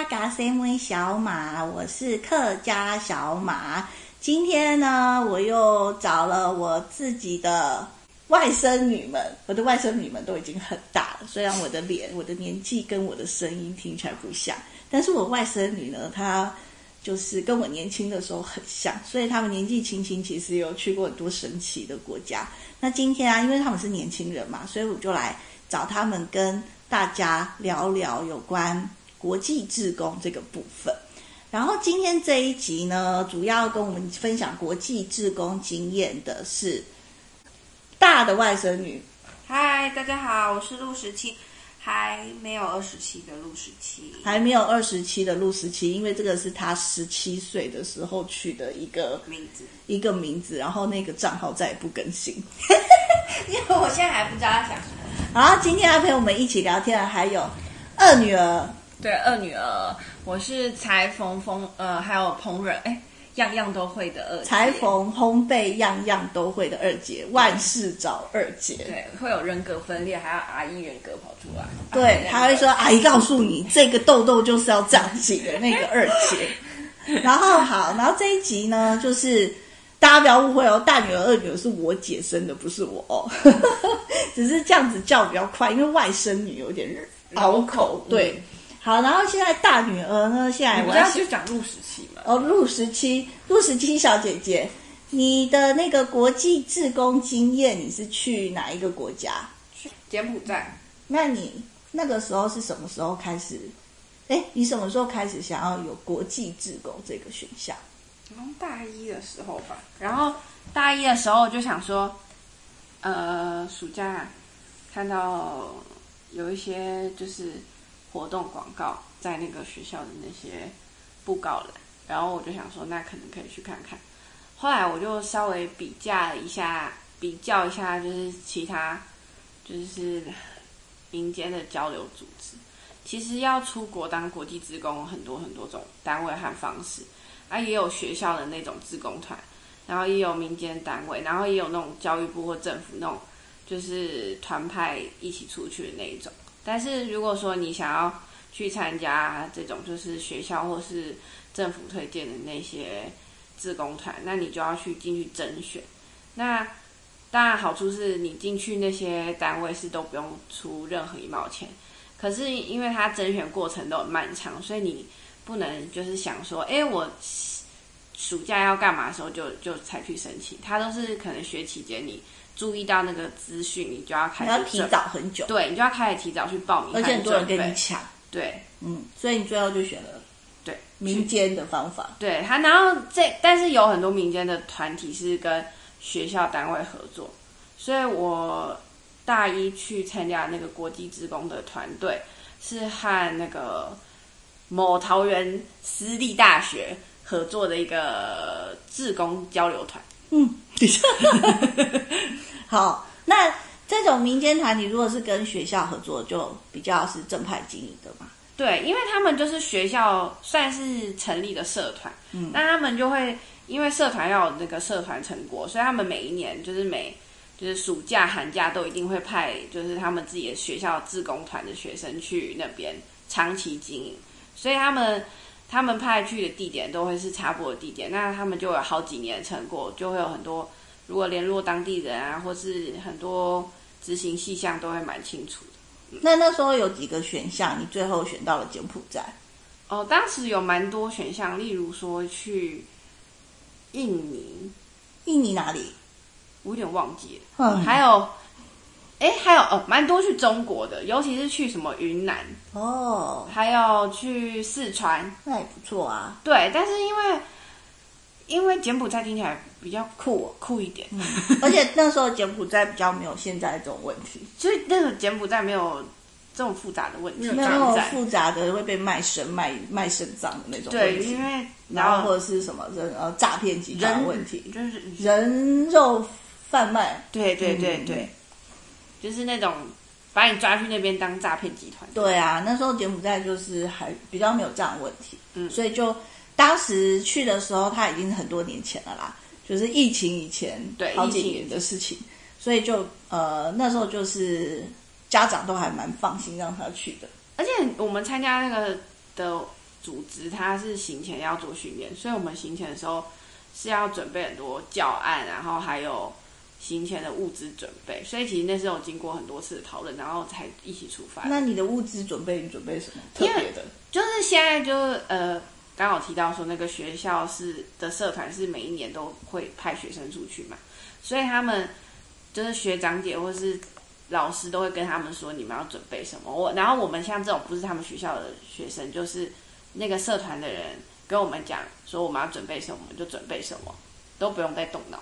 哟，俺黑哈嘎塞妹小马，我是客家小马。今天呢，我又找了我自己的外甥女们。我的外甥女们都已经很大了，虽然我的脸、我的年纪跟我的声音听起来不像，但是我外甥女呢，她就是跟我年轻的时候很像，所以他们年纪轻轻，其实有去过很多神奇的国家。那今天啊，因为他们是年轻人嘛，所以我就来找他们跟大家聊聊有关国际志工这个部分。然后今天这一集呢，主要跟我们分享国际志工经验的是大的外甥女。嗨，大家好，我是陆十七，还没有二十七的陆十七，还没有二十七的陆十七，因为这个是他十七岁的时候取的一个名字，一个名字，然后那个账号再也不更新，因为我现在还不知道他想什么。然后今天要陪我们一起聊天的还有二女儿。对，二女儿，我是裁缝、缝呃，还有烹饪，哎，样样都会的二姐。裁缝、烘焙，样样都会的二姐，万事找二姐。对，会有人格分裂，还要阿姨人格跑出来。对，他会说：“阿姨告诉你，这个痘痘就是要这样挤的。”那个二姐。然后好，然后这一集呢，就是大家不要误会哦，大女儿、二女儿是我姐生的，不是我哦，只是这样子叫比较快，因为外甥女有点拗口。对。好，然后现在大女儿呢？现在我要就讲陆十七嘛。哦，陆十七，陆十七小姐姐，你的那个国际志工经验，你是去哪一个国家？去柬埔寨。那你那个时候是什么时候开始？哎，你什么时候开始想要有国际志工这个选项？从大一的时候吧。然后大一的时候就想说，呃，暑假看到有一些就是。活动广告在那个学校的那些布告栏，然后我就想说，那可能可以去看看。后来我就稍微比较了一下，比较一下，就是其他就是民间的交流组织。其实要出国当国际职工，很多很多种单位和方式啊，也有学校的那种职工团，然后也有民间单位，然后也有那种教育部或政府那种就是团派一起出去的那一种。但是如果说你想要去参加这种就是学校或是政府推荐的那些自工团，那你就要去进去甄选。那当然好处是你进去那些单位是都不用出任何一毛钱，可是因为它甄选过程都很漫长，所以你不能就是想说，哎，我暑假要干嘛的时候就就才去申请，它都是可能学期间你。注意到那个资讯，你就要开始。要提早很久。对，你就要开始提早去报名。而且很多人跟你抢。对，嗯，所以你最后就选了对民间的方法。对他，然后这但是有很多民间的团体是跟学校单位合作，所以我大一去参加那个国际职工的团队是和那个某桃园私立大学合作的一个志工交流团。嗯，等一下。好，那这种民间团体如果是跟学校合作，就比较是正派经营的嘛？对，因为他们就是学校算是成立的社团，嗯，那他们就会因为社团要有那个社团成果，所以他们每一年就是每就是暑假寒假都一定会派就是他们自己的学校自工团的学生去那边长期经营，所以他们。他们派去的地点都会是差不多的地点，那他们就有好几年的成果，就会有很多。如果联络当地人啊，或是很多执行细项，都会蛮清楚的。嗯、那那时候有几个选项，你最后选到了柬埔寨。哦，当时有蛮多选项，例如说去印尼，印尼哪里？我有点忘记了。嗯，还有。哎，还有哦，蛮多去中国的，尤其是去什么云南。哦，还有去四川，那也不错啊。对，但是因为因为柬埔寨听起来比较酷、哦、酷一点，嗯、而且那时候柬埔寨比较没有现在这种问题，所以那个柬埔寨没有这种复杂的问题，没有复杂的会被卖身卖卖肾脏的那种问题。对，因为然后或者是什么人呃诈骗集团的问题，就是人。肉贩卖。对对对对。嗯就是那种把你抓去那边当诈骗集团。对啊，那时候柬埔寨就是还比较没有这样的问题，嗯，所以就当时去的时候，他已经是很多年前了啦，就是疫情以前，对，好几年的事情，所以就呃那时候就是家长都还蛮放心让他去的。而且我们参加那个的组织，他是行前要做训练，所以我们行前的时候是要准备很多教案，然后还有行前的物资准备。所以其实那时候经过很多次的讨论，然后才一起出发。那你的物资准备，你准备什么特别的？就是现在就是呃，刚好提到说那个学校是的社团是每一年都会派学生出去嘛，所以他们就是学长姐或是。老师都会跟他们说，你们要准备什么。我然后我们像这种不是他们学校的学生，就是那个社团的人跟我们讲说，我们要准备什么，我们就准备什么，都不用再动脑。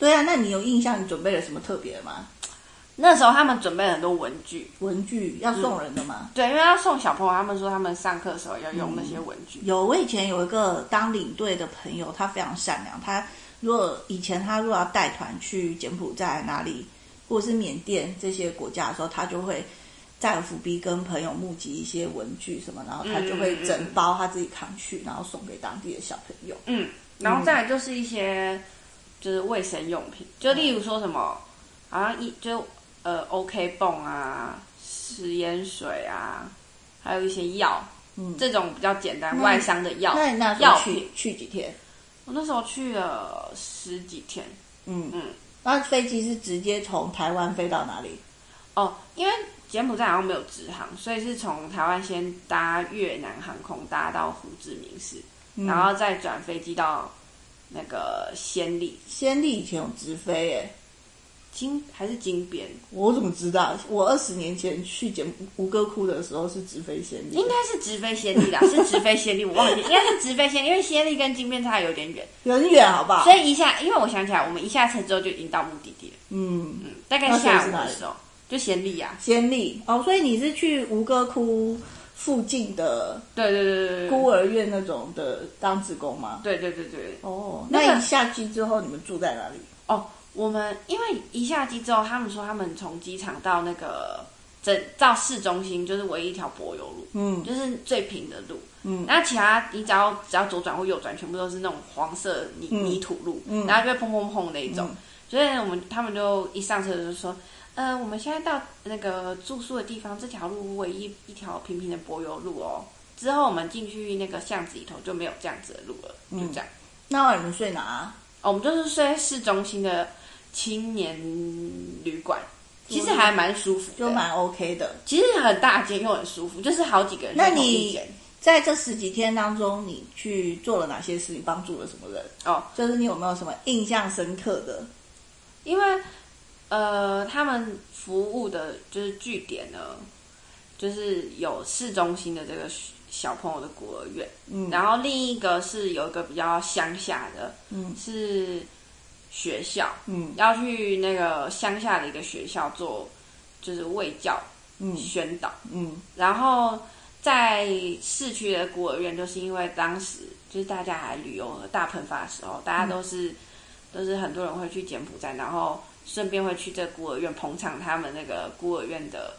对啊，那你有印象你准备了什么特别的吗？那时候他们准备了很多文具，文具要送人的吗？嗯，对，因为要送小朋友，他们说他们上课的时候要用那些文具。嗯，有，我以前有一个当领队的朋友，他非常善良。他如果以前他如果要带团去柬埔寨哪里？或者是缅甸这些国家的时候，他就会在 FB 跟朋友募集一些文具什么，然后他就会整包他自己扛去，然后送给当地的小朋友。嗯，然后再来就是一些就是卫生用品，就例如说什么，好像一就呃 OK 泵啊、食盐水啊，还有一些药，嗯，这种比较简单外伤的药。那你那时候去去几天？我那时候去了十几天。嗯嗯。那飞机是直接从台湾飞到哪里？哦，因为柬埔寨好像没有直航，所以是从台湾先搭越南航空搭到胡志明市，嗯、然后再转飞机到那个暹粒。暹粒以前有直飞诶，金还是金边？我怎么知道？我二十年前去柬吴哥窟的时候是直飞暹粒，应该是直飞暹粒啦，是直飞暹粒，我忘记，应该是直飞暹粒，因为暹粒跟金边差有点远，很远，好不好？所以一下，因为我想起来，我们一下车之后就已经到目的地了。嗯嗯，大概下午的时候就暹粒啊，暹粒哦，所以你是去吴哥窟附近的？对对对对孤儿院那种的当职工吗？对对对对。哦，那一下机之后你们住在哪里？哦。我们因为一下机之后，他们说他们从机场到那个整到市中心就是唯一一条柏油路，嗯，就是最平的路，嗯，那其他你只要只要左转或右转，全部都是那种黄色泥、嗯、泥土路，嗯，然后就会砰砰砰那一种，嗯、所以我们他们就一上车就说，呃，我们现在到那个住宿的地方，这条路唯一一条平平的柏油路哦，之后我们进去那个巷子里头就没有这样子的路了，就这样。嗯、那你们睡哪？哦，我们就是睡在市中心的。青年旅馆其实还蛮舒服，就蛮 OK 的。其实很大间又很舒服，就是好几个人。那你在这十几天当中，你去做了哪些事情？帮助了什么人？哦，就是你有没有什么印象深刻的？因为呃，他们服务的就是据点呢，就是有市中心的这个小朋友的孤儿院，嗯，然后另一个是有一个比较乡下的，嗯，是。学校，嗯，要去那个乡下的一个学校做，就是卫教，嗯，宣导，嗯，然后在市区的孤儿院，就是因为当时就是大家还旅游大喷发的时候，大家都是、嗯、都是很多人会去柬埔寨，然后顺便会去这个孤儿院捧场他们那个孤儿院的，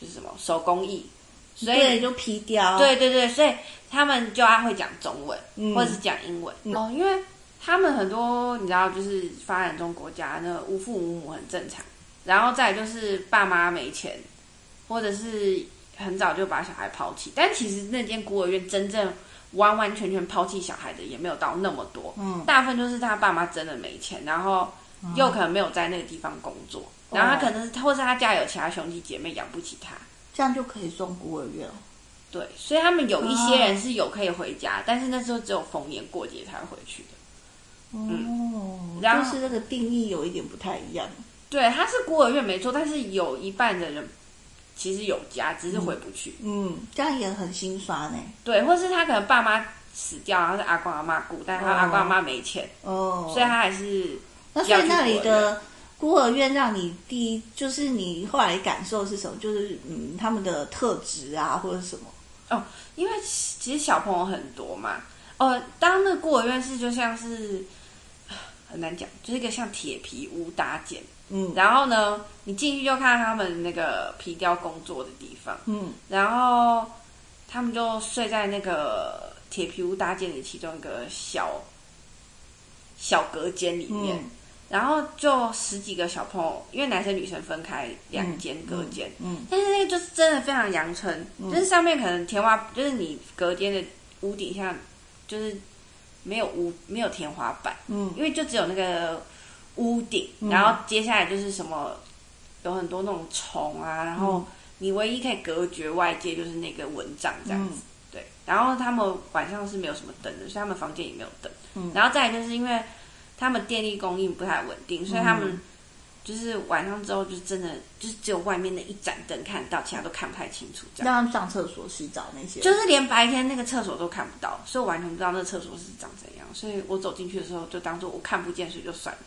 就是什么手工艺，所以对就皮雕，对对对，所以他们就要会讲中文，嗯、或者是讲英文、嗯、哦，因为。他们很多你知道，就是发展中国家，那个无父无母很正常。然后再就是爸妈没钱，或者是很早就把小孩抛弃。但其实那间孤儿院真正完完全全抛弃小孩的也没有到那么多。嗯，大部分就是他爸妈真的没钱，然后又可能没有在那个地方工作，嗯、然后他可能是，或是他家有其他兄弟姐妹养不起他，这样就可以送孤儿院。对，所以他们有一些人是有可以回家，啊、但是那时候只有逢年过节才会回去的。哦，然后是那个定义有一点不太一样。对，他是孤儿院没错，但是有一半的人其实有家，只是回不去。嗯，嗯，这样也很心酸呢。对，或是他可能爸妈死掉，然后是阿公阿妈顾，但是他阿公阿妈没钱，哦，所以他还是。那所以那里的孤儿院让你第一，就是你后来感受是什么？就是嗯，他们的特质啊，或者什么？哦，因为其实小朋友很多嘛。哦，当那孤儿院是就像是。很难讲，就是一个像铁皮屋搭建，嗯，然后呢，你进去就看他们那个皮雕工作的地方，嗯，然后他们就睡在那个铁皮屋搭建的其中一个小小隔间里面，嗯、然后就十几个小朋友，因为男生女生分开两间隔间，嗯，嗯，但是那个就是真的非常阳春，嗯，就是上面可能天花，就是你隔间的屋顶下，就是没有屋没有天花板，嗯，因为就只有那个屋顶，然后接下来就是什么有很多那种虫啊，然后你唯一可以隔绝外界就是那个蚊帐这样子，嗯，对，然后他们晚上是没有什么灯的，所以他们房间也没有灯，嗯，然后再来就是因为。他们电力供应不太稳定，所以他们就是晚上之后就真的就是只有外面那一盏灯看得到，其他都看不太清楚。这样让他们上厕所、洗澡那些，就是连白天那个厕所都看不到，所以我完全不知道那个厕所是长怎样。所以我走进去的时候就当做我看不见，所以就算了。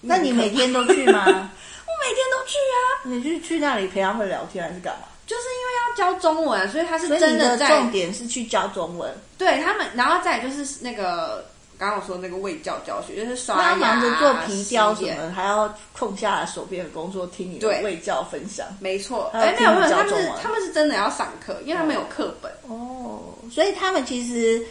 那你每天都去吗？我每天都去啊。你是去那里陪他们聊天还是干嘛？就是因为要教中文，所以他是真的在。重点是去教中文。对他们，然后再就是那个。刚刚我说那个卫教教学，就是刷牙、忙着做皮雕什么，还要空下来手边的工作听你的卫教分享。没错，哎，没有没有，他们是他们是真的要上课，因为他们有课本哦，所以他们其实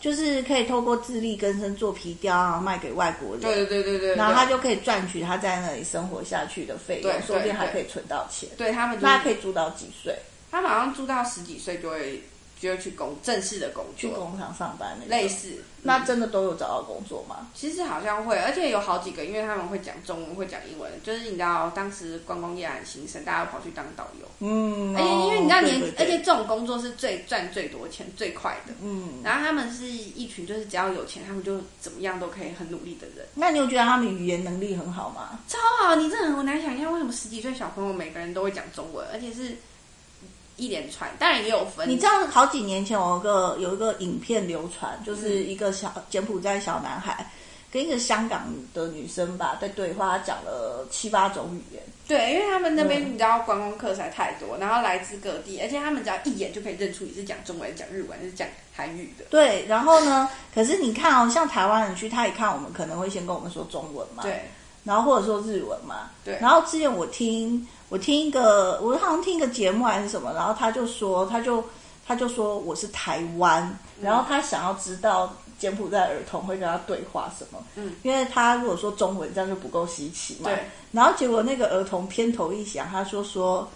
就是可以透过自力更生做皮雕啊，卖给外国人。对对对对对，然后他就可以赚取他在那里生活下去的费用，说不定还可以存到钱。对他们，那可以住到几岁？他们好像住到十几岁就会。就要去工正式的工作，去工厂上班那类似，那真的都有找到工作吗？其实好像会，而且有好几个，因为他们会讲中文，会讲英文，就是你知道，当时观光业很兴盛，大家都跑去当导游，嗯，而且因为你知道年，而且这种工作是最赚最多钱、最快的，嗯，然后他们是一群就是只要有钱，他们就怎么样都可以很努力的人。那你有觉得他们语言能力很好吗？超好，你真的很难想象为什么十几岁小朋友每个人都会讲中文，而且是。一连串，当然也有分。你知道好几年前有一个有一个影片流传，就是一个小柬埔寨小男孩跟一个香港的女生吧在对话，他讲了七八种语言。对，因为他们那边你知道观光客才太多，然后来自各地，而且他们只要一眼就可以认出你是讲中文、讲日文、是讲韩语的。对，然后呢？可是你看哦，像台湾人去，他一看我们可能会先跟我们说中文嘛，对，然后或者说日文嘛，对。然后之前我听。我听一个，我好像听一个节目还是什么，然后他就说，他就他就说我是台湾，嗯，然后他想要知道柬埔寨儿童会跟他对话什么，嗯，因为他如果说中文这样就不够稀奇嘛，对。然后结果那个儿童偏头一响，他说说，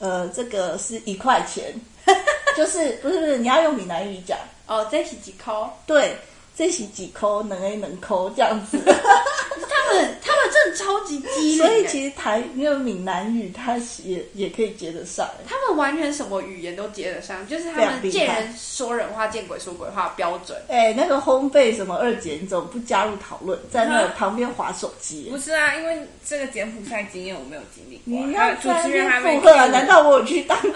呃，这个是一块钱，就是不是不是，你要用闽南语讲哦，这是几扣？对，这是几扣？能 A 能扣这样子。他们他们真的超级机灵，所以其实台那个闽南语，他也也可以接得上。他们完全什么语言都接得上，就是他们见人说人话，见鬼说鬼话标准。哎、欸，那个烘焙什么二姐，你怎么不加入讨论，在那旁边划手机？不是啊，因为这个柬埔寨经验我没有经历过。你要主持人还没附和？难道我有去当？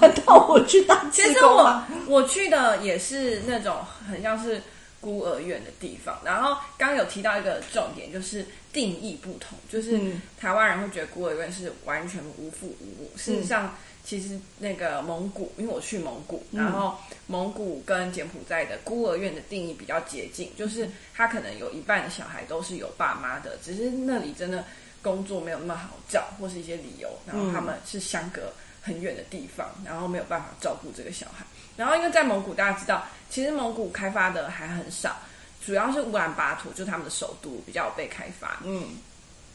难道我去当？其实我我去的也是那种很像是。孤儿院的地方，然后刚刚有提到一个重点，就是定义不同，就是台湾人会觉得孤儿院是完全无父无母。嗯、事实上，其实那个蒙古，因为我去蒙古，然后蒙古跟柬埔寨的孤儿院的定义比较接近，就是他可能有一半的小孩都是有爸妈的，只是那里真的工作没有那么好找，或是一些理由，然后他们是相隔很远的地方，然后没有办法照顾这个小孩。然后因为在蒙古，大家知道。其实蒙古开发的还很少，主要是乌兰巴托，就是他们的首都比较被开发。嗯，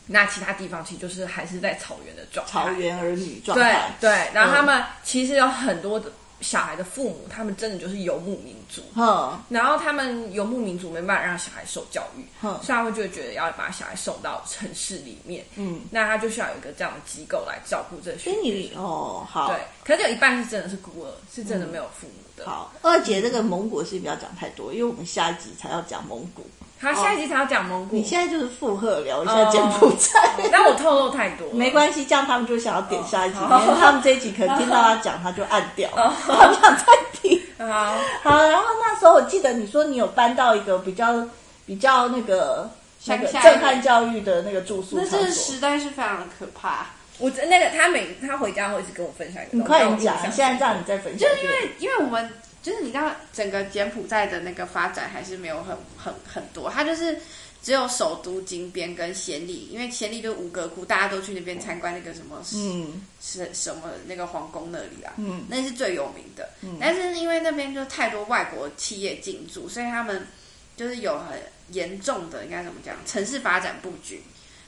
那其他地方其实就是还是在草原的状态，草原儿女状态。对对，然后他们其实有很多的。小孩的父母，他们真的就是游牧民族，嗯，然后他们游牧民族没办法让小孩受教育，嗯，所以他们就会觉得要把小孩送到城市里面，嗯，那他就需要有一个这样的机构来照顾这些。你哦，好，对，可是有一半是真的是孤儿，是真的没有父母的。嗯、好，二姐这个蒙古是不要讲太多，因为我们下一集才要讲蒙古。好，下一集他要讲蒙古。你现在就是附和聊一下柬埔寨，但我透露太多，没关系，这样他们就想要点下一集，因为他们这一集可能听到他讲，他就按掉，他不想再听。好，好，然后那时候我记得你说你有搬到一个比较比较那个那个震撼教育的那个住宿，那这个时代是非常的可怕。我那个他每他回家会一直跟我分享一个，你快点讲，现在让你再分享，就是因为因为我们。就是你知道，整个柬埔寨的那个发展还是没有很很很多，它就是只有首都金边跟暹粒，因为暹粒就是吴哥窟，大家都去那边参观那个什么，嗯，是什么那个皇宫那里啊，嗯，那是最有名的。嗯，但是因为那边就太多外国企业进驻，所以他们就是有很严重的应该怎么讲，城市发展布局。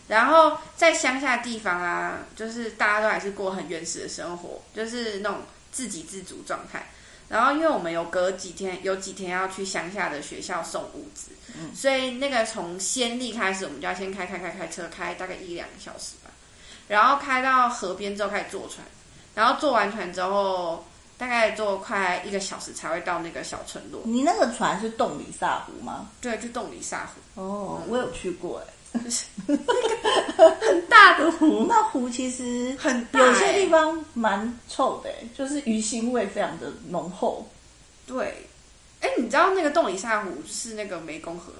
然后在乡下地方啊，就是大家都还是过很原始的生活，就是那种自给自足状态。然后因为我们有隔几天，有几天要去乡下的学校送物资，嗯、所以那个从先例开始，我们就要先开开开开车，开大概一两个小时吧。然后开到河边之后开始坐船，然后坐完船之后，大概坐快一个小时才会到那个小村落。你那个船是洞里萨湖吗？对，就洞里萨湖。哦，我有去过哎，就是那个很大的湖，那湖其实很大，有些地方蛮臭的，就是鱼腥味非常的浓厚。对，哎，你知道那个洞里萨湖是那个湄公河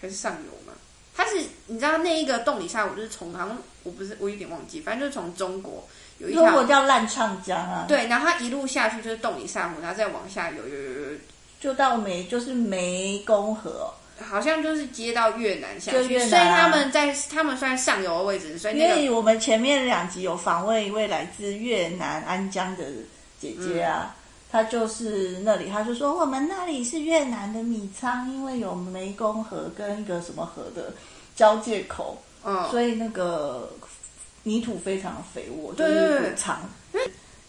还是上游吗？它是你知道那一个洞里萨湖就是从好像我不是我有点忘记，反正就是从中国有一条，中国叫烂唱江啊。对，然后它一路下去就是洞里萨湖，然后再往下游游游游，就到湄就是湄公河，好像就是接到越南下去，就越南啊、所以他们在他们算上游的位置，所以、那个、因为我们前面两集有访问一位来自越南安江的姐姐啊。嗯他就是那里，她就说我们那里是越南的米仓，因为有湄公河跟一个什么河的交界口，嗯，所以那个泥土非常的肥沃，就是谷仓。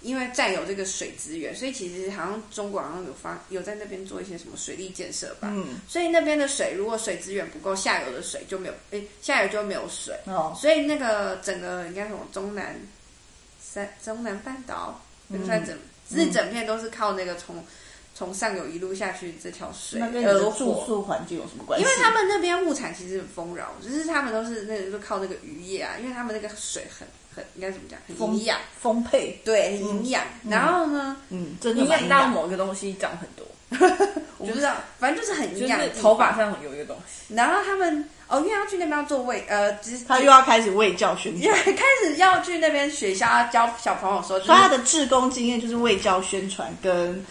因为占有这个水资源，所以其实好像中国好像有发有在那边做一些什么水利建设吧，嗯，所以那边的水如果水资源不够，下游的水就没有，哎，下游就没有水，哦，所以那个整个应该什么中南三中南半岛，就算整。是整片都是靠那个从从上游一路下去这条水，那跟住宿环境有什么关系？因为他们那边物产其实很丰饶，只是他们都是那个就靠那个渔业啊，因为他们那个水很很应该怎么讲？很营养丰沛，对，营养。然后呢，嗯，真的营养到某个东西长很多，我不知道，反正就是很营养。头发上有一个东西。然后他们哦，因为要去那边要做卫呃，他又要开始卫教宣传，开始要去那边学校要教小朋友说，所以他的志工经验就是卫教宣传跟。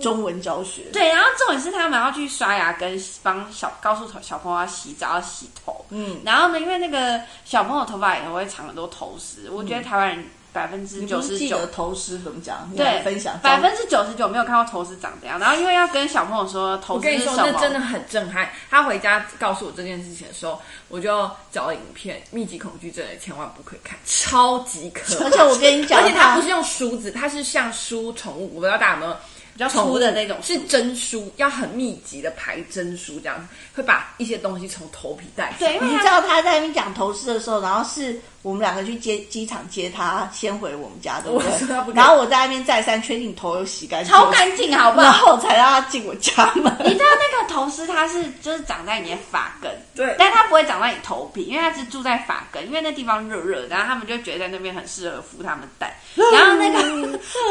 中文教学对，然后重点是他们要去刷牙，跟帮小告诉小朋友要洗澡要洗头。嗯，然后呢，因为那个小朋友头发也会长很多头丝，嗯、我觉得台湾人百分之九十九头丝怎么讲？对，分享百分之九十九没有看过头丝长怎样。然后因为要跟小朋友说头丝是什么，我跟你说，那真的很震撼。他回家告诉我这件事情的时候，我就找了影片，密集恐惧症的千万不可以看，超级可怕。而且我跟你讲，而且它不是用梳子，它是像梳宠物，我不知道大家有没有。比较粗的那种是针梳，要很密集的排针梳，这样会把一些东西从头皮带。对，因为你知道他在那边讲头饰的时候，然后是我们两个去接机场接他，先回我们家，对不对？然后我在那边再三确定头有洗干净，超干净，好不好？然后才让他进我家门。你知道那个头丝，它是就是长在你的发根，对，但它不会长在你头皮，因为它是住在发根，因为那地方热热，然后他们就觉得在那边很适合孵他们蛋。然后那个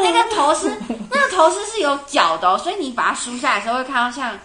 那个头丝，那个头丝是有角的哦，所以你把它梳下来的时候会看到像，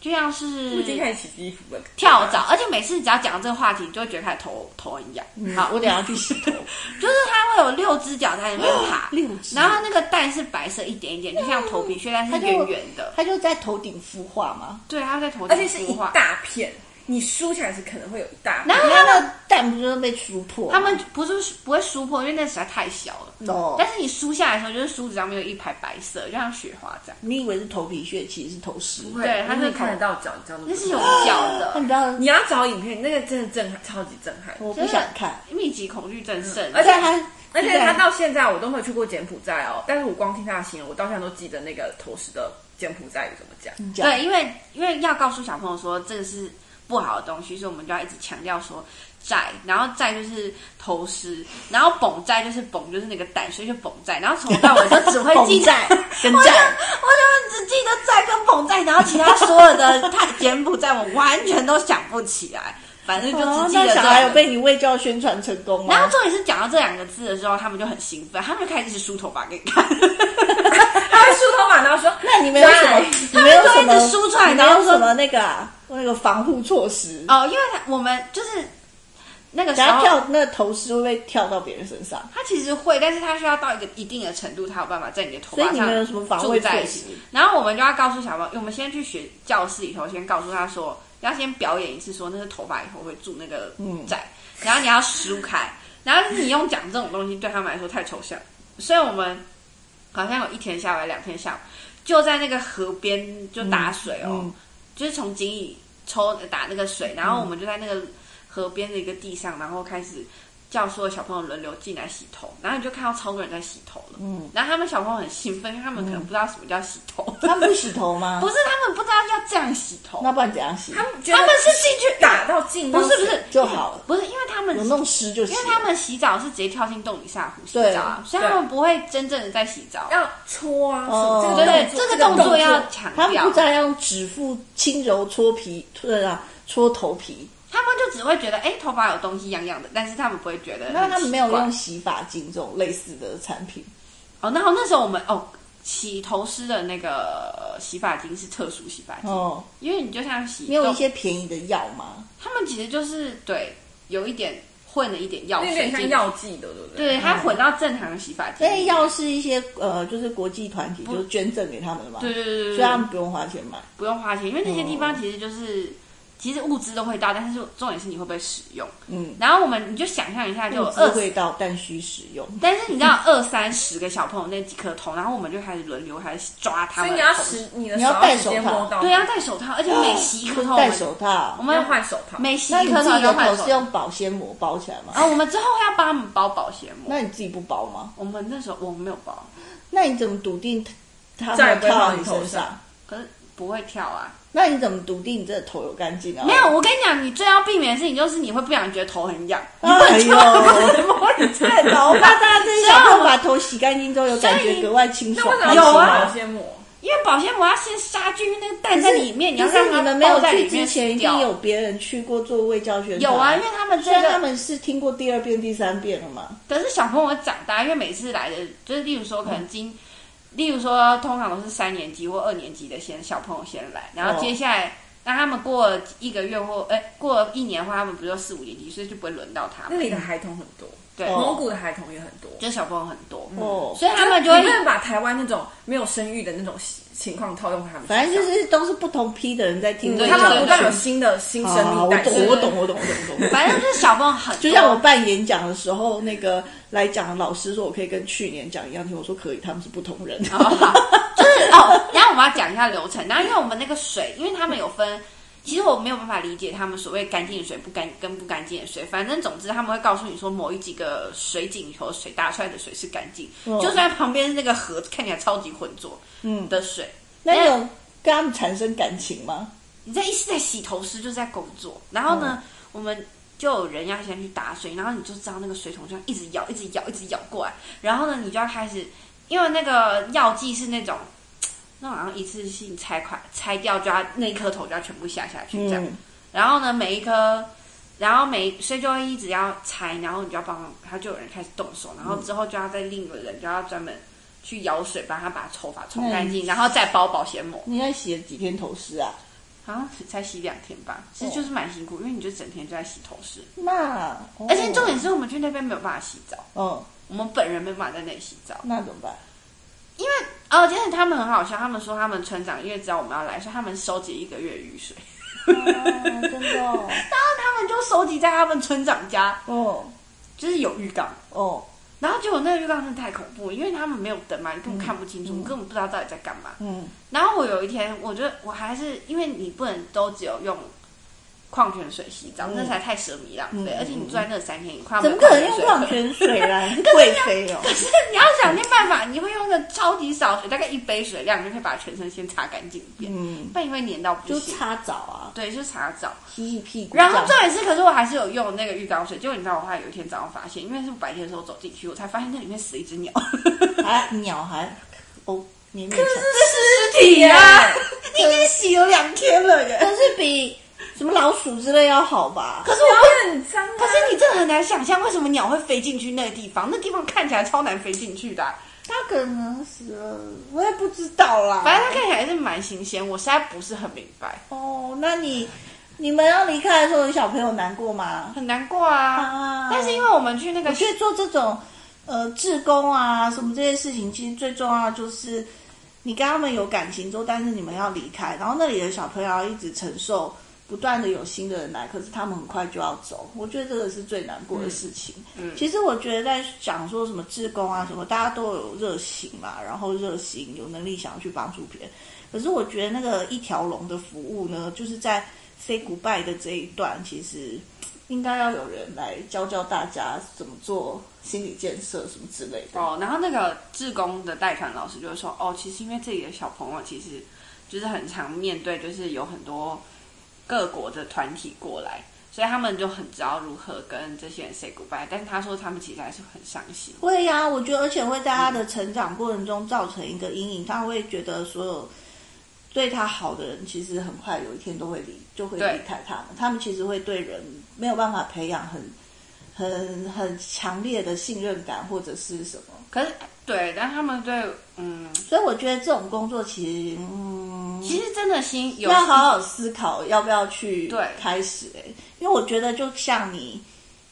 就像是已经开始洗衣服了，跳蚤。而且每次只要讲到这个话题，你就会觉得开始头头很痒。嗯、好，我等下去洗头。就是它会有六只脚在那边爬，六只。然后那个蛋是白色一点一点，就像头皮屑，但是圆圆的。它就，在头顶孵化吗？对，它在头顶孵化，而且是一大片。你梳起来是可能会有一大，然后它的蛋不就是被梳破？他们不是不会梳破，因为那实在太小了。哦。但是你梳下来的时候，就是梳子上面有一排白色，就像雪花这样。你以为是头皮屑，其实是头丝。对，它是看得到脚，脚那是有脚的。你知道？你要找影片，那个真的震撼，超级震撼。我不想看。密集恐惧症甚，而且他，而且他到现在我都没有去过柬埔寨哦。但是我光听他的形容，我到现在都记得那个头虱的柬埔寨语怎么讲。对，因为因为要告诉小朋友说这个是。不好的东西，所以我们就要一直强调说“债”，然后“债”就是投资，然后“蹦寨”就是“蹦”，就是那个蛋，所以就“蹦寨”。然后从头到尾就只会记 债跟寨，我就只记得“债”跟“蹦寨”，然后其他所有的太柬埔寨我完全都想不起来，反正就只记得、这个。小孩有被你卫教宣传成功吗？然后重点是讲到这两个字的时候，他们就很兴奋，他们就开始梳头发给你看，他会梳头发，然后说：“那你们有什么？你们有什么一直梳出来，然后什么那个、啊？”那个防护措施哦，因为我们就是那个时候跳那个头丝会不会跳到别人身上？它其实会，但是它需要到一个一定的程度，才有办法在你的头发上。所以你们有什么防护措施？然后我们就要告诉小朋友，我们先去学教室里头，先告诉他说，要先表演一次，说那是头发以后会住那个寨，嗯、然后你要梳开，然后你用讲这种东西对他们来说太抽象，所以我们好像有一天下午、两天下午，就在那个河边就打水哦。嗯嗯就是从井里抽打那个水，然后我们就在那个河边的一个地上，然后开始。叫所有小朋友轮流进来洗头，然后你就看到超多人在洗头了。嗯，然后他们小朋友很兴奋，因为他们可能不知道什么叫洗头。他们不洗头吗？不是，他们不知道要这样洗头。那不然怎样洗？他们他们是进去打到进，不是不是就好了。不是，因为他们有弄湿就行。因为他们洗澡是直接跳进洞里下湖洗澡，所以他们不会真正的在洗澡。要搓啊，哦，对对，这个动作要强调。他们不知道要用指腹轻柔搓皮，对啊，搓头皮。他们就只会觉得，哎，头发有东西痒痒的，但是他们不会觉得。那他们没有用洗发精这种类似的产品。哦，然后那时候我们哦，洗头丝的那个洗发精是特殊洗发精哦，因为你就像洗，没有一些便宜的药吗？他们其实就是对，有一点混了一点药水，有点像药剂的，对不对？对，它混到正常的洗发精。那药是一些呃，就是国际团体就是捐赠给他们的嘛。对对对对，所以他们不用花钱买，不用花钱，因为那些地方其实就是。其实物资都会到，但是重点是你会不会使用。嗯，然后我们你就想象一下，就物资会到，但需使用。但是你知道二三十个小朋友那几颗头，然后我们就开始轮流开始抓他们。所以你要使，你的你要戴手套，对，要戴手套，而且每洗一颗头 戴手套，我们要换手套。每洗一颗头要换手套。是用保鲜膜包起来吗？啊，我们之后要帮他们包保鲜膜。那你自己不包吗？我们那时候我们没有包。那你怎么笃定他会跳到你头上？可是不会跳啊。那你怎么笃定你这个头有干净啊？没有，我跟你讲，你最要避免的事情就是你会不小心觉得头很痒。哎呦，我太糟了！大家这些小朋友把头洗干净之后，有感觉格外清爽。有啊，保鲜膜，因为保鲜膜要先杀菌，那个蛋在里面，你要让你们没有在里面。之前一定有别人去过做卫教学。有啊，因为他们这个他们是听过第二遍、第三遍了嘛。可是小朋友长大，因为每次来的就是，例如说可能今。例如说，通常都是三年级或二年级的先小朋友先来，然后接下来，那、哦、他们过了一个月或哎过了一年的话，他们不就四五年级，所以就不会轮到他们。那里的孩童很多。对，蒙古的孩童也很多，就小朋友很多哦，所以他们就会把台湾那种没有生育的那种情况套用他们。反正就是都是不同批的人在听，他们不断有新的新生命。我懂，我懂，我懂，我懂。反正就是小朋友很，就像我办演讲的时候，那个来讲的老师说我可以跟去年讲一样，听我说可以，他们是不同人。就是哦，然后我们要讲一下流程，然后因为我们那个水，因为他们有分。其实我没有办法理解他们所谓干净的水不干跟不干净的水，反正总之他们会告诉你说某一几个水井头水打出来的水是干净，哦、就算旁边那个河看起来超级浑浊，嗯的水，嗯、那有跟他们产生感情吗？你在一直在洗头时就是在工作，然后呢，嗯、我们就有人要先去打水，然后你就知道那个水桶就一直舀一直舀一直舀过来，然后呢，你就要开始，因为那个药剂是那种。那好像一次性拆块拆掉，就要那一颗头就要全部下下去这样。嗯、然后呢，每一颗，然后每所以就会一直要拆，然后你就要帮他，就有人开始动手，然后之后就要再另一个人就要专门去舀水帮他把头发冲干净，嗯、然后再包保鲜膜。你应该洗了几天头丝啊？好像才洗两天吧，其实就是蛮辛苦，因为你就整天就在洗头丝。那，哦、而且重点是我们去那边没有办法洗澡。嗯，我们本人没办法在那里洗澡。那怎么办？因为哦，其实他们很好笑，他们说他们村长因为知道我们要来，所以他们收集一个月雨水，啊、真的、哦。然后他们就收集在他们村长家，哦，就是有浴缸，哦，然后结果那个浴缸真的太恐怖，因为他们没有灯嘛，你根本看不清楚，嗯、你根本不知道到底在干嘛。嗯，然后我有一天，我觉得我还是因为你不能都只有用。矿泉水洗澡，那才太奢靡浪费，而且你住在那三天，你快怎么可能用矿泉水来贵妃哦？可是你要想尽办法，你会用个超级少水，大概一杯水量，就可以把全身先擦干净一遍。嗯，不然你会黏到不行。就擦澡啊？对，就擦澡，洗洗屁股。然后重点是，可是我还是有用那个浴缸水。结果你知道，我后来有一天早上发现，因为是白天的时候走进去，我才发现那里面死了一只鸟。还 鸟还哦，可是尸体啊！已经洗了两天了耶，可是比。什么老鼠之类要好吧？可是我很脏。可是你真的很难想象，为什么鸟会飞进去那个地方？那地方看起来超难飞进去的。它可能死了，我也不知道啦。反正它看起来是蛮新鲜，我实在不是很明白。哦，那你你们要离开的时候，你小朋友难过吗？很难过啊。啊但是因为我们去那个，去做这种呃志工啊什么这些事情，其实最重要的就是你跟他们有感情之后，但是你们要离开，然后那里的小朋友要一直承受。不断的有新的人来，可是他们很快就要走，我觉得这个是最难过的事情。嗯，嗯，其实我觉得在讲说什么志工啊什么，大家都有热心嘛，然后热心有能力想要去帮助别人。可是我觉得那个一条龙的服务呢，就是在 say goodbye 的这一段，其实应该要有人来教教大家怎么做心理建设什么之类的。哦，然后那个志工的代团老师就会说，哦，其实因为这里的小朋友其实就是很常面对，就是有很多各国的团体过来。所以他们就很知道如何跟这些人 say goodbye，但是他说他们其实还是很伤心。会呀、啊，我觉得而且会在他的成长过程中造成一个阴影，他会觉得所有对他好的人，其实很快有一天都会离，就会离开他们。他们其实会对人没有办法培养很很很强烈的信任感或者是什么。可是对，但他们对嗯，所以我觉得这种工作其实嗯，其实真的心有要好好思考要不要去对开始哎、欸。因为我觉得，就像你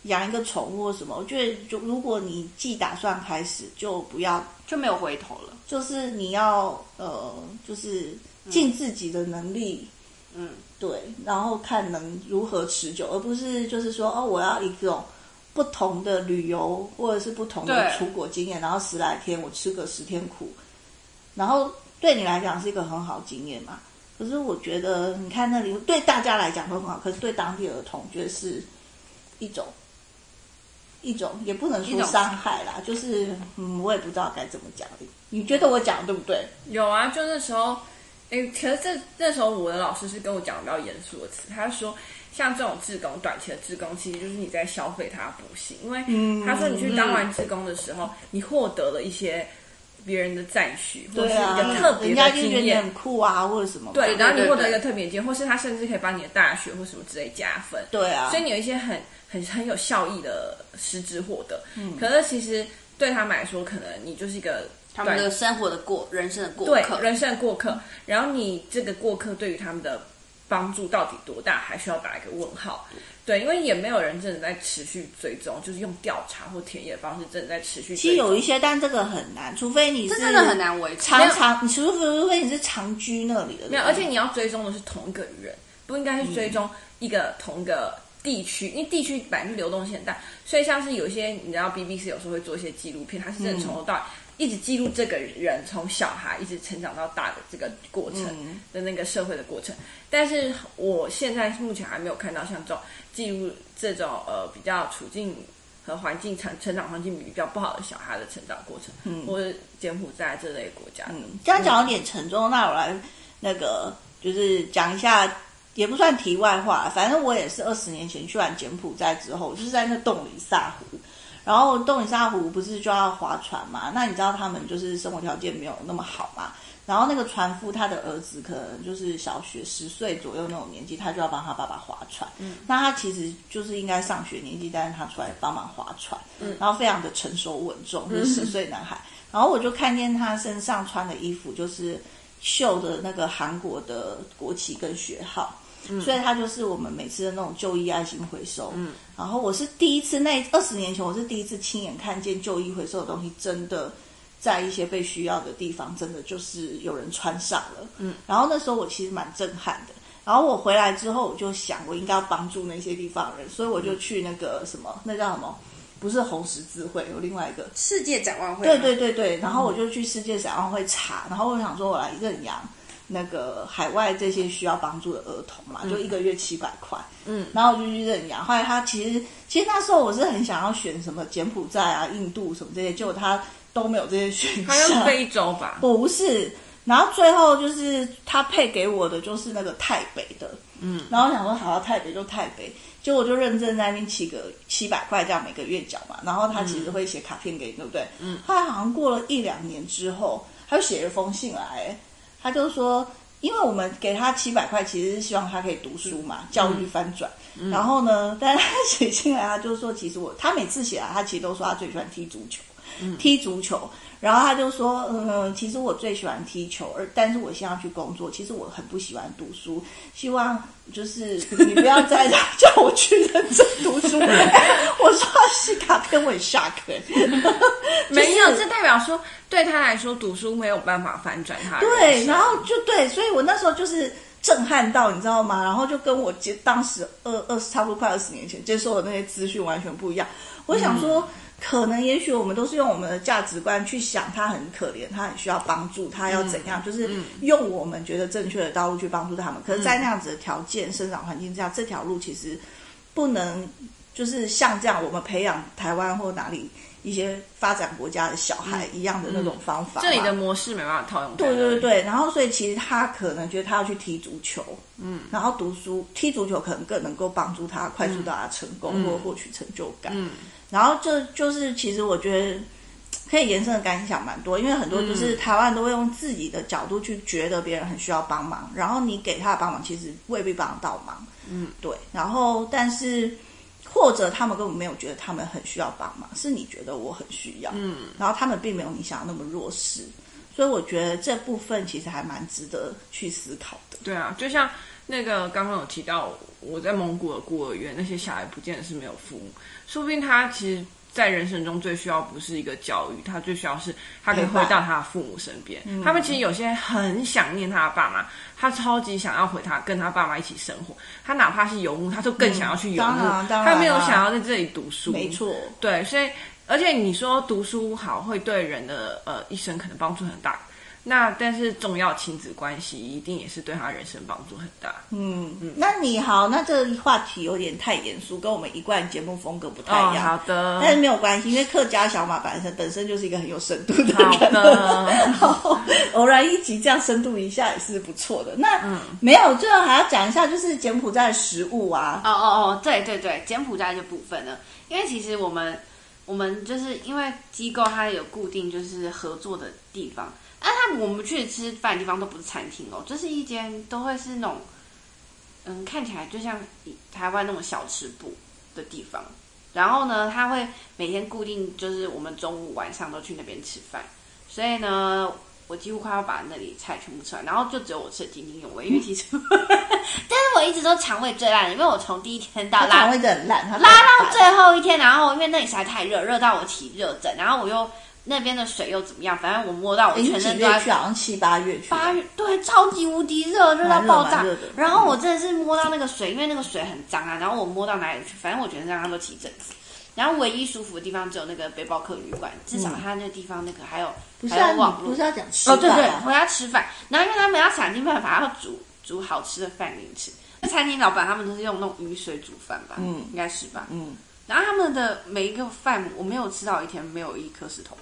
养一个宠物或什么，我觉得就如果你既打算开始，就不要就没有回头了。就是你要呃，就是尽自己的能力，嗯，对，然后看能如何持久，而不是就是说哦，我要一种不同的旅游或者是不同的出国经验，然后十来天我吃个十天苦，然后对你来讲是一个很好经验嘛。可是我觉得，你看那里对大家来讲会很好，可是对当地儿童，觉得是一种一种，也不能说伤害啦，就是嗯，我也不知道该怎么讲。你觉得我讲的对不对？有啊，就那时候，哎，可是这那时候我的老师是跟我讲比较严肃的词，他说像这种志工，短期的志工，其实就是你在消费他的不行，因为他说你去当完志工的时候，嗯、你获得了一些。别人的赞许，或者是一个特别的经验，很酷啊，或者什么。对，然后你获得一个特别的经验，或是他甚至可以帮你的大学或什么之类加分。对啊，所以你有一些很很很有效益的实质获得。嗯，可是其实对他们来说，可能你就是一个他们的生活的过人生的过客，对，人生的过客。然后你这个过客对于他们的帮助到底多大，还需要打一个问号。对，因为也没有人真的在持续追踪，就是用调查或田野的方式真的在持续追踪。其实有一些，但这个很难，除非你是真的很难维持。常常，你除非除非你是长居那里的，没有。而且你要追踪的是同一个人，不应该是追踪一个同一个地区，嗯、因为地区本来就流动性很大，所以像是有些你知道，BBC 有时候会做一些纪录片，它是真的从头到尾。嗯一直记录这个人从小孩一直成长到大的这个过程的那个社会的过程，嗯、但是我现在目前还没有看到像这种记录这种呃比较处境和环境成成长环境比较不好的小孩的成长过程，嗯，或者柬埔寨这类国家，嗯，这样讲有点沉重，那我来那个就是讲一下，也不算题外话，反正我也是二十年前去完柬埔寨之后，就是在那洞里萨湖。然后洞里沙湖不是就要划船嘛？那你知道他们就是生活条件没有那么好嘛？然后那个船夫他的儿子可能就是小学十岁左右那种年纪，他就要帮他爸爸划船。嗯，那他其实就是应该上学年纪，但是他出来帮忙划船。嗯，然后非常的成熟稳重，就是十岁男孩。嗯、然后我就看见他身上穿的衣服就是绣的那个韩国的国旗跟学号。嗯、所以他就是我们每次的那种旧衣爱心回收。嗯，然后我是第一次，那二十年前我是第一次亲眼看见旧衣回收的东西，真的在一些被需要的地方，真的就是有人穿上了。嗯，然后那时候我其实蛮震撼的。然后我回来之后，我就想我应该要帮助那些地方人，所以我就去那个什么，那叫什么？不是红十字会，有另外一个世界展望会。对对对对，然后我就去世界展望会查，然后我想说我来认养。那个海外这些需要帮助的儿童嘛，就一个月七百块，嗯，然后我就去认养。后来他其实，其实那时候我是很想要选什么柬埔寨啊、印度什么这些，结果他都没有这些选项。他要非洲吧？不是，然后最后就是他配给我的就是那个泰北的，嗯，然后我想说好，泰北就泰北，结果我就认证在那边起个七百块这样每个月缴嘛，然后他其实会写卡片给你，对不对？嗯，后来好像过了一两年之后，他就写了封信来。他就说，因为我们给他七百块，其实是希望他可以读书嘛，教育翻转。嗯、然后呢，但是他写进来，他就说，其实我他每次写来，他其实都说他最喜欢踢足球，嗯、踢足球。然后他就说，嗯，其实我最喜欢踢球，而但是我现在去工作，其实我很不喜欢读书，希望就是你不要再 叫我去认真读书。我说西卡跟我下课，没有，这代表说对他来说读书没有办法翻转他。对，然后就对，所以我那时候就是震撼到，你知道吗？然后就跟我接当时二二十差不多快二十年前接受的那些资讯完全不一样。我想说。嗯可能也许我们都是用我们的价值观去想，他很可怜，他很需要帮助，他要怎样，嗯、就是用我们觉得正确的道路去帮助他们。嗯、可是，在那样子的条件、生长环境之下，这条路其实不能就是像这样我们培养台湾或哪里一些发展国家的小孩一样的那种方法。这里的模式没办法套用。对对对，然后所以其实他可能觉得他要去踢足球，嗯，然后读书踢足球可能更能够帮助他快速到达成功、嗯、或者获取成就感。嗯，然后这就是其实我觉得。可以延伸的感想蛮多，因为很多就是台湾都会用自己的角度去觉得别人很需要帮忙，然后你给他的帮忙其实未必帮得到忙。嗯，对。然后，但是或者他们根本没有觉得他们很需要帮忙，是你觉得我很需要。嗯，然后他们并没有你想的那么弱势，所以我觉得这部分其实还蛮值得去思考的。对啊，就像那个刚刚有提到我在蒙古的孤儿院，那些小孩不见得是没有父母，说不定他其实。在人生中最需要不是一个教育，他最需要是他可以回到他的父母身边。嗯、他们其实有些很想念他的爸妈，他超级想要回他跟他爸妈一起生活。他哪怕是游牧，他都更想要去游牧。嗯、他没有想要在这里读书。没错，对，所以而且你说读书好会对人的呃一生可能帮助很大。那但是重要亲子关系一定也是对他人生帮助很大。嗯嗯，那你好，那这个话题有点太严肃，跟我们一贯节目风格不太一样。哦、好的，但是没有关系，因为客家小马本身本身就是一个很有深度的人。好的，好，偶然一集这样深度一下也是不错的。那、嗯、没有，最后还要讲一下，就是柬埔寨的食物啊。哦哦哦，对对对，柬埔寨这部分呢，因为其实我们我们就是因为机构它有固定就是合作的地方。那、啊、他我们去吃饭的地方都不是餐厅哦，就是一间都会是那种，嗯，看起来就像台湾那种小吃部的地方。然后呢，他会每天固定就是我们中午晚上都去那边吃饭，所以呢，我几乎快要把那里菜全部吃完，然后就只有我吃的津津有味，因为其实，嗯、但是我一直都肠胃最烂的，因为我从第一天到拉肠胃很烂，拉到最后一天，然后因为那里实在太热，热到我起热疹，然后我又。那边的水又怎么样？反正我摸到我全身都在。去好像七八月去。八月对，超级无敌热，热到爆炸。然后我真的是摸到那个水，因为那个水很脏啊。然后我摸到哪里去，反正我全身上下都起疹子。然后唯一舒服的地方只有那个背包客旅馆，至少他那个地方那个还有、嗯、还有网络。不是要讲吃哦，对对，我要吃饭。然后因为他们要想尽办法要煮煮好吃的饭给你吃。那餐厅老板他们都是用那种雨水煮饭吧？嗯，应该是吧？嗯。然后他们的每一个饭，我没有吃到一天没有一颗石头。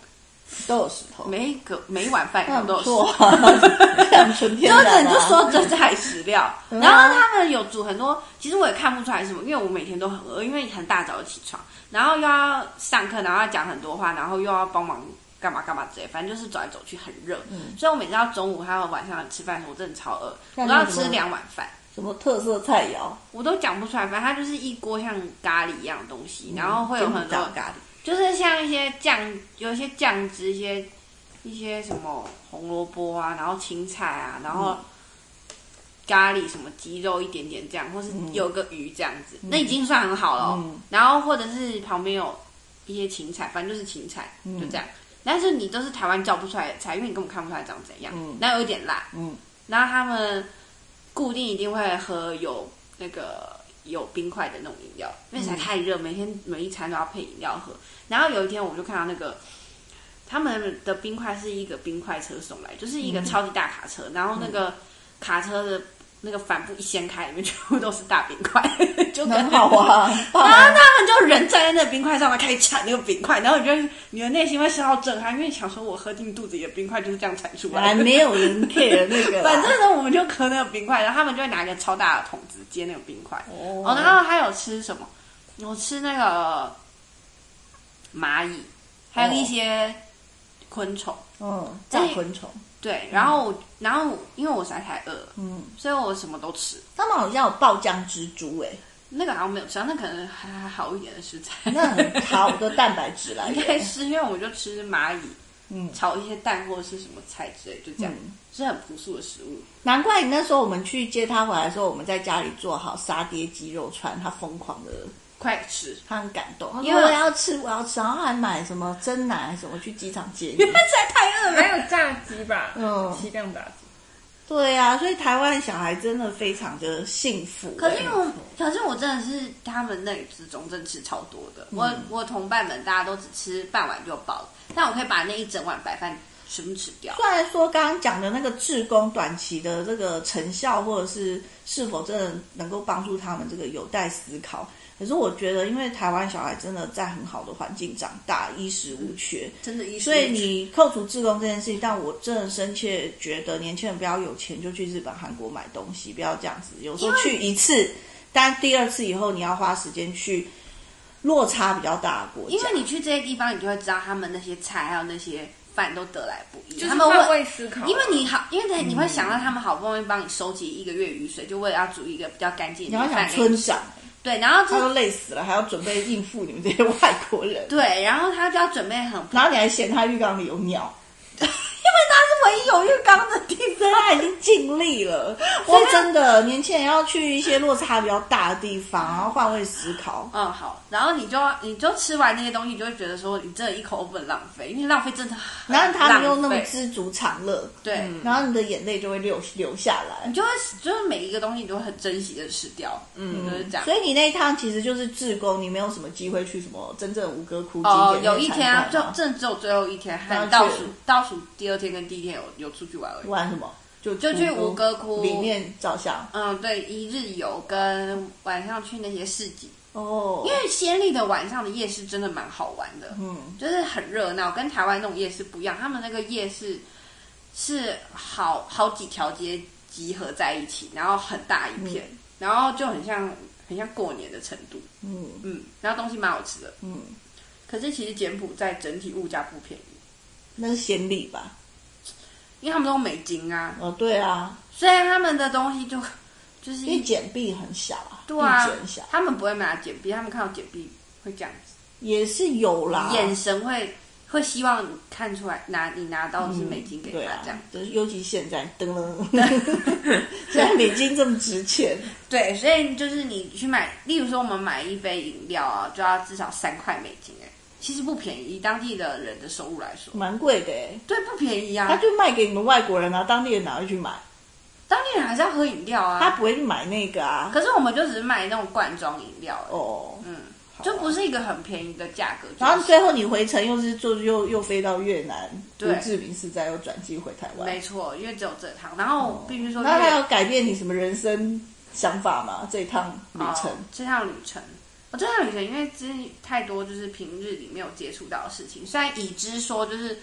都有石头，每一个每一碗饭上都有石头，就你就说这菜食料，然后他们有煮很多，其实我也看不出来什么，因为我每天都很饿，因为很大早就起床，然后又要上课，然后要讲很多话，然后又要帮忙干嘛干嘛之类，反正就是走来走去很热，嗯、所以我每次到中午还有晚上吃饭的时候，我真的超饿，我都要吃两碗饭。什么特色菜肴？我都讲不出来，反正它就是一锅像咖喱一样的东西，然后会有很多咖喱。就是像一些酱，有一些酱汁，一些一些什么红萝卜啊，然后青菜啊，然后咖喱什么鸡肉一点点这样，或是有个鱼这样子，嗯、那已经算很好了，哦。嗯、然后或者是旁边有一些芹菜，反正就是芹菜，嗯、就这样。但是你都是台湾叫不出来的菜，因为你根本看不出来长怎样。嗯。然后有一点辣。嗯。然后他们固定一定会喝有那个。有冰块的那种饮料，因为实在太热，每天每一餐都要配饮料喝。然后有一天，我就看到那个他们的冰块是一个冰块车送来，就是一个超级大卡车，然后那个卡车的。那个帆布一掀开，里面全部都是大冰块，就很好 啊。然后他们就人站在那个冰块上面开始铲那个冰块，然后你觉得你的内心会受到震撼，因为想说我喝进肚子里的冰块就是这样铲出来的。还没有人 care 那个。反正呢，我们就磕那个冰块，然后他们就会拿一个超大的桶子接那个冰块。哦。哦，然后还有吃什么？我吃那个蚂蚁，还有一些昆虫。嗯，炸昆虫。对，然后，嗯、然后，因为我实在太饿，嗯，所以我什么都吃。他们好像有爆浆蜘蛛，哎，那个好像没有吃，那可能还还好一点的食材，那很好的蛋白质来源。应该是因为我就吃蚂蚁，嗯，炒一些蛋或者是什么菜之类，就这样，嗯、是很朴素的食物。难怪你那时候我们去接他回来的时候，我们在家里做好沙爹鸡肉串，他疯狂的。快吃，他很感动，因为我要吃，我要吃，然后还买什么蒸奶什么去机场接。因为实在太饿了，还有炸鸡吧，嗯，批量炸鸡。对呀、啊，所以台湾小孩真的非常的幸福、欸。可是我，可是我真的是他们那里之中真的吃超多的。嗯、我我同伴们大家都只吃半碗就饱了，但我可以把那一整碗白饭全部吃掉。虽然说刚刚讲的那个志工短期的这个成效，或者是是否真的能够帮助他们，这个有待思考。可是我觉得，因为台湾小孩真的在很好的环境长大，衣食无缺，真的衣食无缺。所以你扣除自工这件事情，但我真的深切觉得，年轻人不要有钱就去日本、韩国买东西，不要这样子。有时候去一次，但第二次以后你要花时间去落差比较大的国家。因为你去这些地方，你就会知道他们那些菜还有那些饭都得来不易。就是他们会思考，因为你好，因为你会想到他们好不容易帮你收集一个月雨水，就为了要煮一个比较干净的饭。你要想村长。对，然后他都累死了，还要准备应付你们这些外国人。对，然后他就要准备很，然后你还嫌他浴缸里有鸟。因为他是唯一有浴缸的地方，他已经尽力了。所以真的，年轻人要去一些落差比较大的地方，然后换位思考。嗯，好。然后你就你就吃完那些东西，你就会觉得说，你这一口都不能浪费，因为浪费真的很。然后他们又那么知足常乐，对、嗯。然后你的眼泪就会流流下来，你就会就是每一个东西你都会很珍惜的吃掉，嗯，就是这样。所以你那一趟其实就是自工，你没有什么机会去什么真正吴哥窟哦，有一天啊，就正只有最后一天，还倒数倒数第二天跟第一天有有出去玩而已。玩什么？就就去吴哥窟里面照相。嗯，对，一日游跟晚上去那些市集。哦，因为暹粒的晚上的夜市真的蛮好玩的，嗯，就是很热闹，跟台湾那种夜市不一样。他们那个夜市是好好几条街集合在一起，然后很大一片，嗯、然后就很像很像过年的程度，嗯嗯，然后东西蛮好吃的，嗯。可是其实柬埔寨整体物价不便宜，那是暹粒吧？因为他们都用美金啊，哦对啊，虽然他们的东西就。就是因为简币很小啊，对啊，很小，他们不会拿柬币，他们看到简币会这样子，也是有啦，眼神会会希望你看出来拿你拿到的是美金给他，这样，就是尤其现在噔噔，现在美金这么值钱，对，所以就是你去买，例如说我们买一杯饮料啊，就要至少三块美金，哎，其实不便宜，以当地的人的收入来说，蛮贵的，哎，对，不便宜啊，他就卖给你们外国人啊，当地人哪会去买？当地人还是要喝饮料啊，他不会去买那个啊。可是我们就只是买那种罐装饮料哦，嗯，就不是一个很便宜的价格。然后最后你回程又是坐又又飞到越南，对，志明市再又转机回台湾。没错，因为只有这趟。然后必须说，那他要改变你什么人生想法吗？这一趟旅程，这趟旅程，我这趟旅程，因为真太多就是平日里没有接触到的事情，虽然已知说就是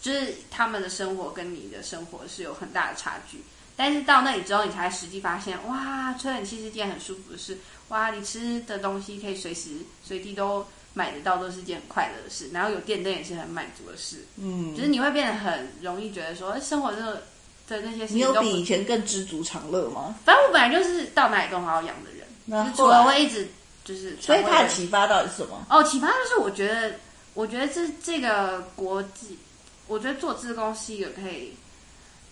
就是他们的生活跟你的生活是有很大的差距。但是到那里之后，你才实际发现，哇，吹冷气是件很舒服的事。哇，你吃的东西可以随时随地都买得到，都是件很快乐的事。然后有电灯也是很满足的事。嗯，就是你会变得很容易觉得说，生活中的的那些事情，你有比以前更知足常乐吗？反正我本来就是到哪里都好养的人，那除了会一直就是。所以他的启发到底是什么？哦，启发就是我觉得，我觉得这这个国际，我觉得做志工是一个可以，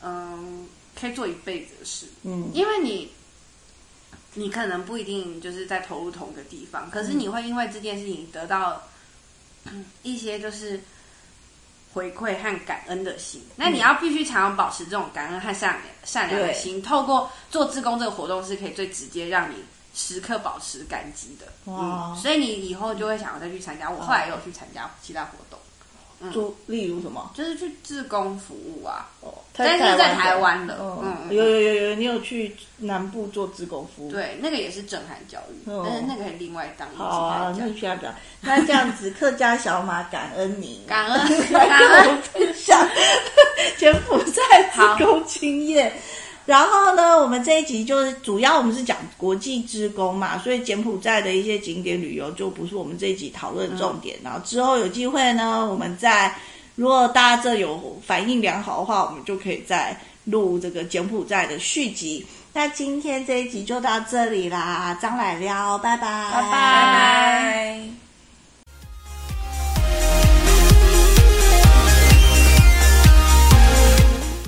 嗯。可以做一辈子的事，嗯，因为你，你可能不一定就是在投入同一个地方，可是你会因为这件事情得到 一些就是回馈和感恩的心。嗯、那你要必须常常保持这种感恩和善良善良的心，透过做志工这个活动是可以最直接让你时刻保持感激的。哇、嗯！所以你以后就会想要再去参加。我后来也有去参加其他活动。就、嗯、例如什么？就是去志工服务啊，哦，但是在台湾的，嗯，嗯有有有有，你有去南部做志工服务？对，那个也是震撼教育，哦、但是那个还另外当一好啊，那需要讲。那这样子，客家小马感恩你，感恩感恩分享 柬埔寨志工经验。然后呢，我们这一集就是主要我们是讲国际职工嘛，所以柬埔寨的一些景点旅游就不是我们这一集讨论重点。嗯、然后之后有机会呢，我们再如果大家这有反应良好的话，我们就可以再录这个柬埔寨的续集。那今天这一集就到这里啦，张来了，拜拜，拜拜。